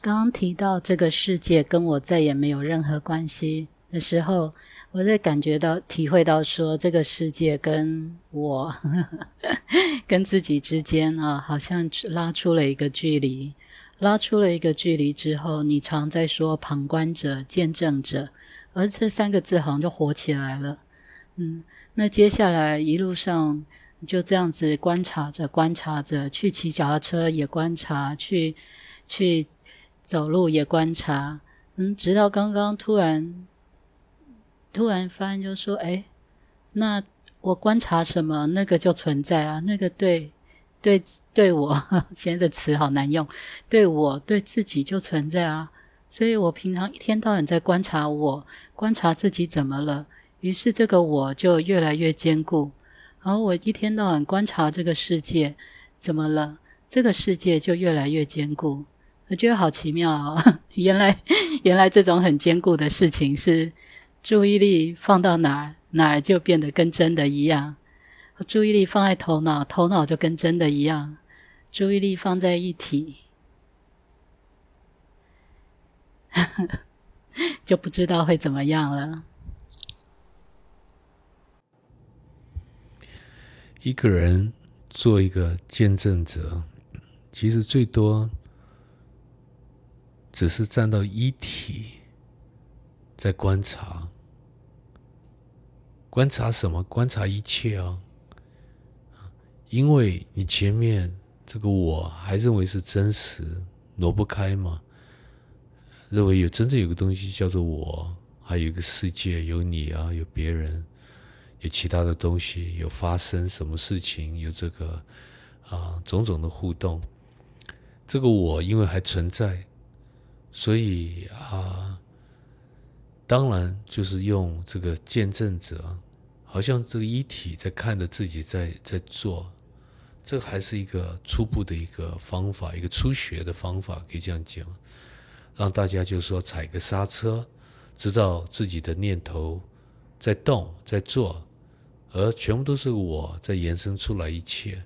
刚刚提到这个世界跟我再也没有任何关系的时候，我在感觉到、体会到说，这个世界跟我、跟自己之间啊，好像拉出了一个距离。拉出了一个距离之后，你常在说旁观者、见证者，而这三个字好像就活起来了。嗯，那接下来一路上就这样子观察着、观察着，去骑脚踏车也观察，去去走路也观察。嗯，直到刚刚突然突然发现，就说：“哎，那我观察什么，那个就存在啊，那个对。”对，对我 现在的词好难用。对我对自己就存在啊，所以我平常一天到晚在观察我，观察自己怎么了。于是这个我就越来越坚固。然后我一天到晚观察这个世界怎么了，这个世界就越来越坚固。我觉得好奇妙啊！原来原来这种很坚固的事情是注意力放到哪儿，哪儿就变得跟真的一样。注意力放在头脑，头脑就跟真的一样。注意力放在一体，就不知道会怎么样了。一个人做一个见证者，其实最多只是站到一体，在观察。观察什么？观察一切啊！因为你前面这个我还认为是真实，挪不开嘛。认为有真正有个东西叫做我，还有一个世界，有你啊，有别人，有其他的东西，有发生什么事情，有这个啊种种的互动。这个我因为还存在，所以啊，当然就是用这个见证者，好像这个一体在看着自己在在做。这还是一个初步的一个方法，一个初学的方法，可以这样讲，让大家就是说踩个刹车，知道自己的念头在动，在做，而全部都是我在延伸出来一切，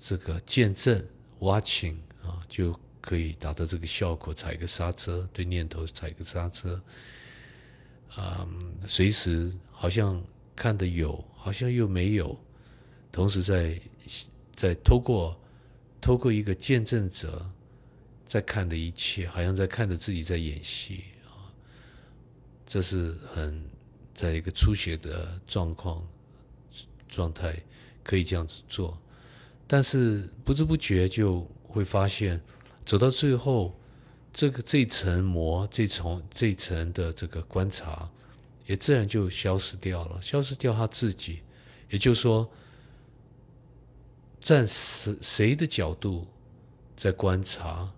这个见证 watching 啊，就可以达到这个效果，踩个刹车，对念头踩个刹车，啊，随时好像看的有，好像又没有，同时在。在透过透过一个见证者在看的一切，好像在看着自己在演戏啊，这是很在一个出血的状况状态可以这样子做，但是不知不觉就会发现，走到最后，这个这层膜这层这层的这个观察也自然就消失掉了，消失掉他自己，也就是说。站谁谁的角度，在观察，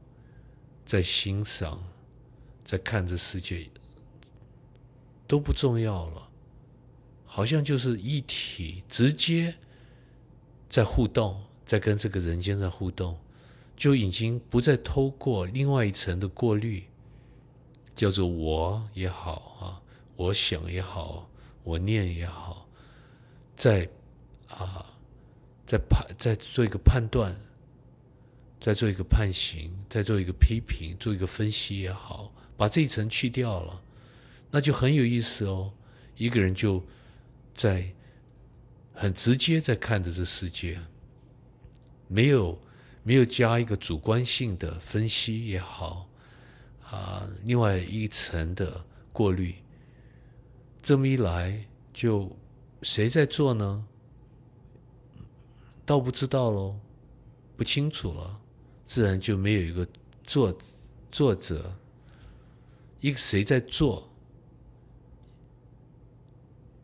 在欣赏，在看这世界，都不重要了。好像就是一体，直接在互动，在跟这个人间在互动，就已经不再透过另外一层的过滤，叫做我也好啊，我想也好，我念也好，在啊。在判，在做一个判断，在做一个判刑，在做一个批评，做一个分析也好，把这一层去掉了，那就很有意思哦。一个人就在很直接在看着这世界，没有没有加一个主观性的分析也好，啊，另外一层的过滤，这么一来，就谁在做呢？倒不知道喽，不清楚了，自然就没有一个作作者，一个谁在做，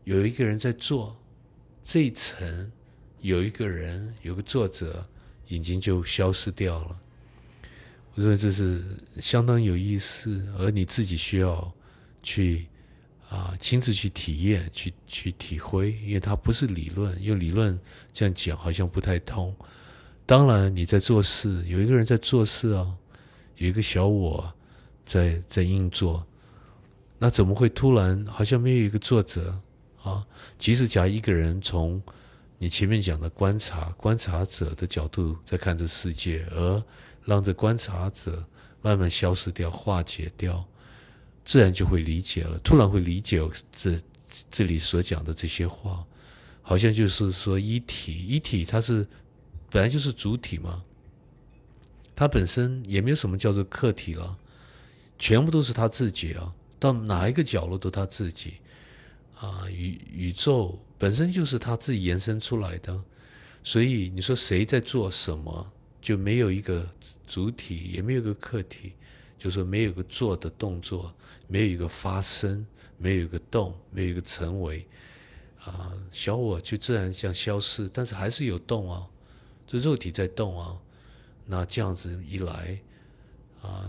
有一个人在做，这一层有一个人有个作者，已经就消失掉了。我认为这是相当有意思，而你自己需要去。啊，亲自去体验、去去体会，因为它不是理论，用理论这样讲好像不太通。当然，你在做事，有一个人在做事啊，有一个小我在在运作，那怎么会突然好像没有一个作者啊？即使假一个人从你前面讲的观察观察者的角度在看这世界，而让这观察者慢慢消失掉、化解掉，自然就会理解了。突然会理解这这里所讲的这些话，好像就是说一体一体，它是本来就是主体嘛，它本身也没有什么叫做客体了，全部都是他自己啊，到哪一个角落都他自己啊，宇宇宙。本身就是他自己延伸出来的，所以你说谁在做什么，就没有一个主体，也没有一个客体，就说没有个做的动作，没有一个发生，没有一个动，没有一个成为，啊，小我就自然像消失，但是还是有动啊，这肉体在动啊，那这样子一来，啊，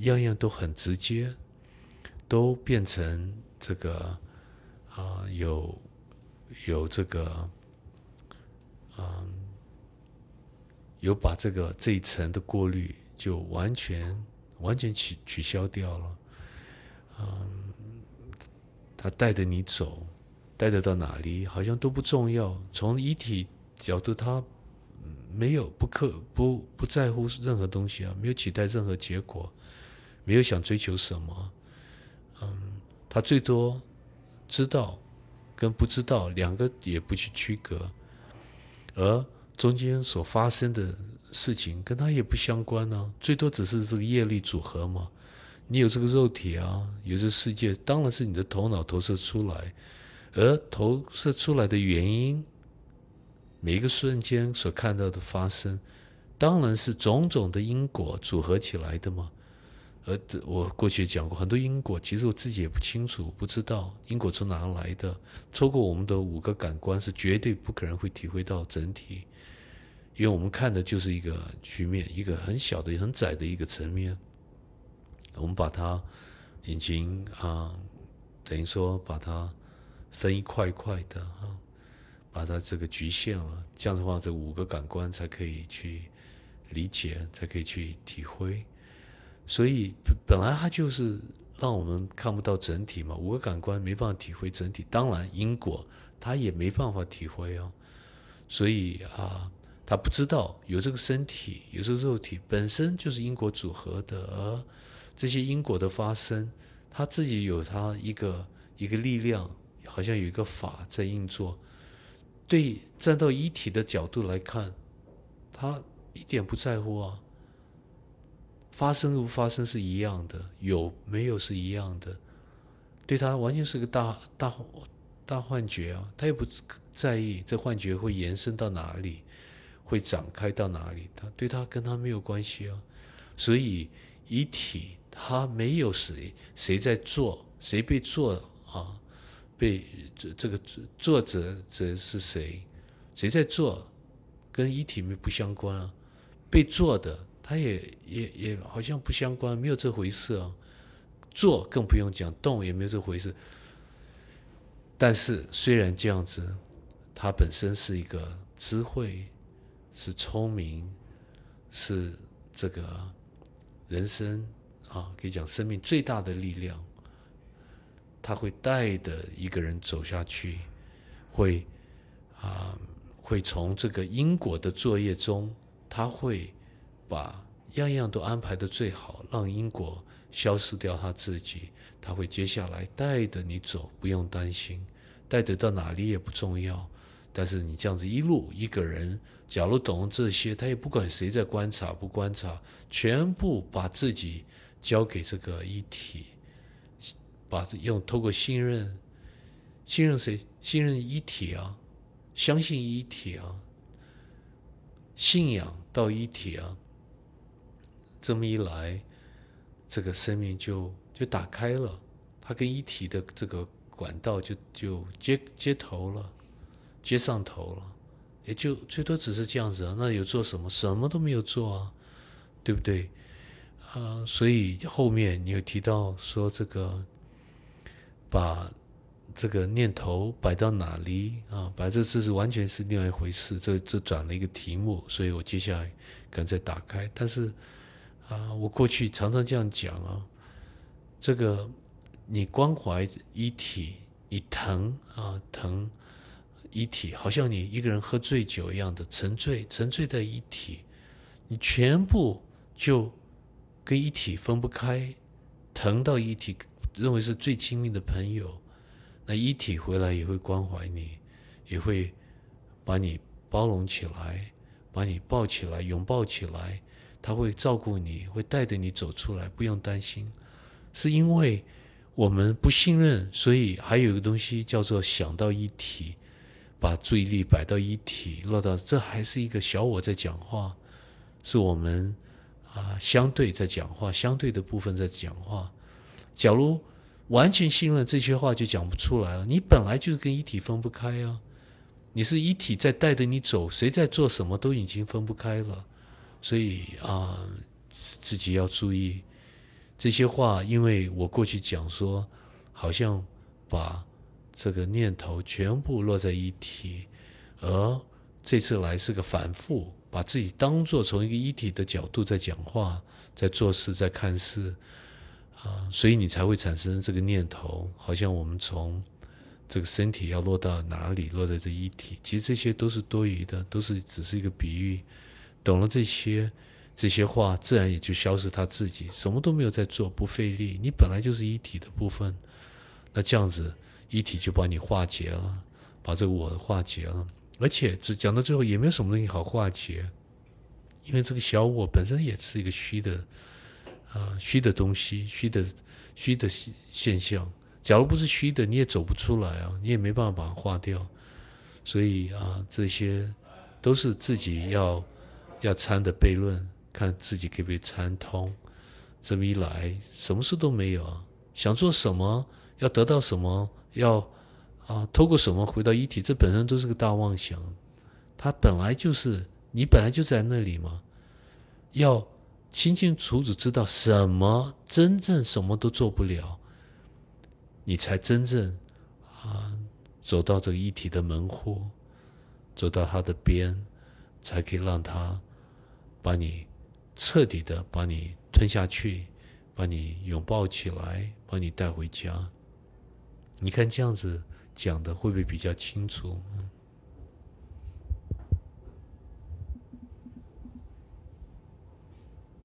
样样都很直接，都变成这个啊有。有这个，嗯，有把这个这一层的过滤就完全完全取取消掉了，嗯，他带着你走，带着到哪里好像都不重要。从遗体角度，他没有不刻不不在乎任何东西啊，没有期待任何结果，没有想追求什么，嗯，他最多知道。跟不知道两个也不去区隔，而中间所发生的事情跟他也不相关呢，最多只是这个业力组合嘛。你有这个肉体啊，有这世界，当然是你的头脑投射出来，而投射出来的原因，每一个瞬间所看到的发生，当然是种种的因果组合起来的嘛。而我过去讲过很多因果，其实我自己也不清楚，不知道因果从哪来的。透过我们的五个感官，是绝对不可能会体会到整体，因为我们看的就是一个局面，一个很小的、很窄的一个层面。我们把它已经啊，等于说把它分一块一块的啊，把它这个局限了。这样的话，这五个感官才可以去理解，才可以去体会。所以本来它就是让我们看不到整体嘛，五个感官没办法体会整体，当然因果它也没办法体会哦。所以啊，他不知道有这个身体，有这个肉体本身就是因果组合的，而这些因果的发生，他自己有他一个一个力量，好像有一个法在运作。对，站到一体的角度来看，他一点不在乎啊。发生不发生是一样的，有没有是一样的，对他完全是个大大大幻觉啊！他也不在意这幻觉会延伸到哪里，会展开到哪里，他对他跟他没有关系啊。所以一体他没有谁谁在做，谁被做啊？被这这个作者者是谁？谁在做？跟一体没不相关啊？被做的。他也也也好像不相关，没有这回事啊。做更不用讲，动也没有这回事。但是虽然这样子，他本身是一个智慧，是聪明，是这个人生啊，可以讲生命最大的力量。他会带的一个人走下去，会啊，会从这个因果的作业中，他会。把样样都安排的最好，让因果消失掉他自己，他会接下来带着你走，不用担心，带得到哪里也不重要。但是你这样子一路一个人，假如懂这些，他也不管谁在观察不观察，全部把自己交给这个一体，把用透过信任，信任谁？信任一体啊，相信一体啊，信仰到一体啊。这么一来，这个生命就就打开了，它跟一体的这个管道就就接接头了，接上头了，也就最多只是这样子啊。那有做什么？什么都没有做啊，对不对？啊，所以后面你有提到说这个，把这个念头摆到哪里啊？摆这这是完全是另外一回事。这这转了一个题目，所以我接下来可能再打开，但是。啊，我过去常常这样讲啊，这个你关怀一体，你疼啊疼，一体，好像你一个人喝醉酒一样的沉醉，沉醉在一体，你全部就跟一体分不开，疼到一体，认为是最亲密的朋友，那一体回来也会关怀你，也会把你包容起来，把你抱起来，拥抱起来，他会照顾你，会带着你走出来，不用担心，是因为我们不信任，所以还有一个东西叫做想到一体。把注意力摆到一体，落到这还是一个小我在讲话，是我们啊相对在讲话，相对的部分在讲话。假如完全信任这些话，就讲不出来了。你本来就是跟一体分不开啊，你是一体在带着你走，谁在做什么都已经分不开了。所以啊，自己要注意这些话，因为我过去讲说，好像把。这个念头全部落在一体，而这次来是个反复，把自己当做从一个一体的角度在讲话，在做事，在看事，啊，所以你才会产生这个念头，好像我们从这个身体要落到哪里，落在这一体，其实这些都是多余的，都是只是一个比喻。懂了这些这些话，自然也就消失他自己，什么都没有在做，不费力，你本来就是一体的部分，那这样子。一体就把你化解了，把这个我化解了，而且只讲到最后也没有什么东西好化解，因为这个小我本身也是一个虚的，啊，虚的东西，虚的虚的现象。假如不是虚的，你也走不出来啊，你也没办法把它化掉。所以啊，这些都是自己要要参的悖论，看自己可不可以参通。这么一来，什么事都没有啊，想做什么，要得到什么。要啊，透过什么回到一体？这本身都是个大妄想。它本来就是你本来就在那里嘛。要清清楚楚知道什么真正什么都做不了，你才真正啊走到这个一体的门户，走到它的边，才可以让它把你彻底的把你吞下去，把你拥抱起来，把你带回家。你看这样子讲的会不会比较清楚？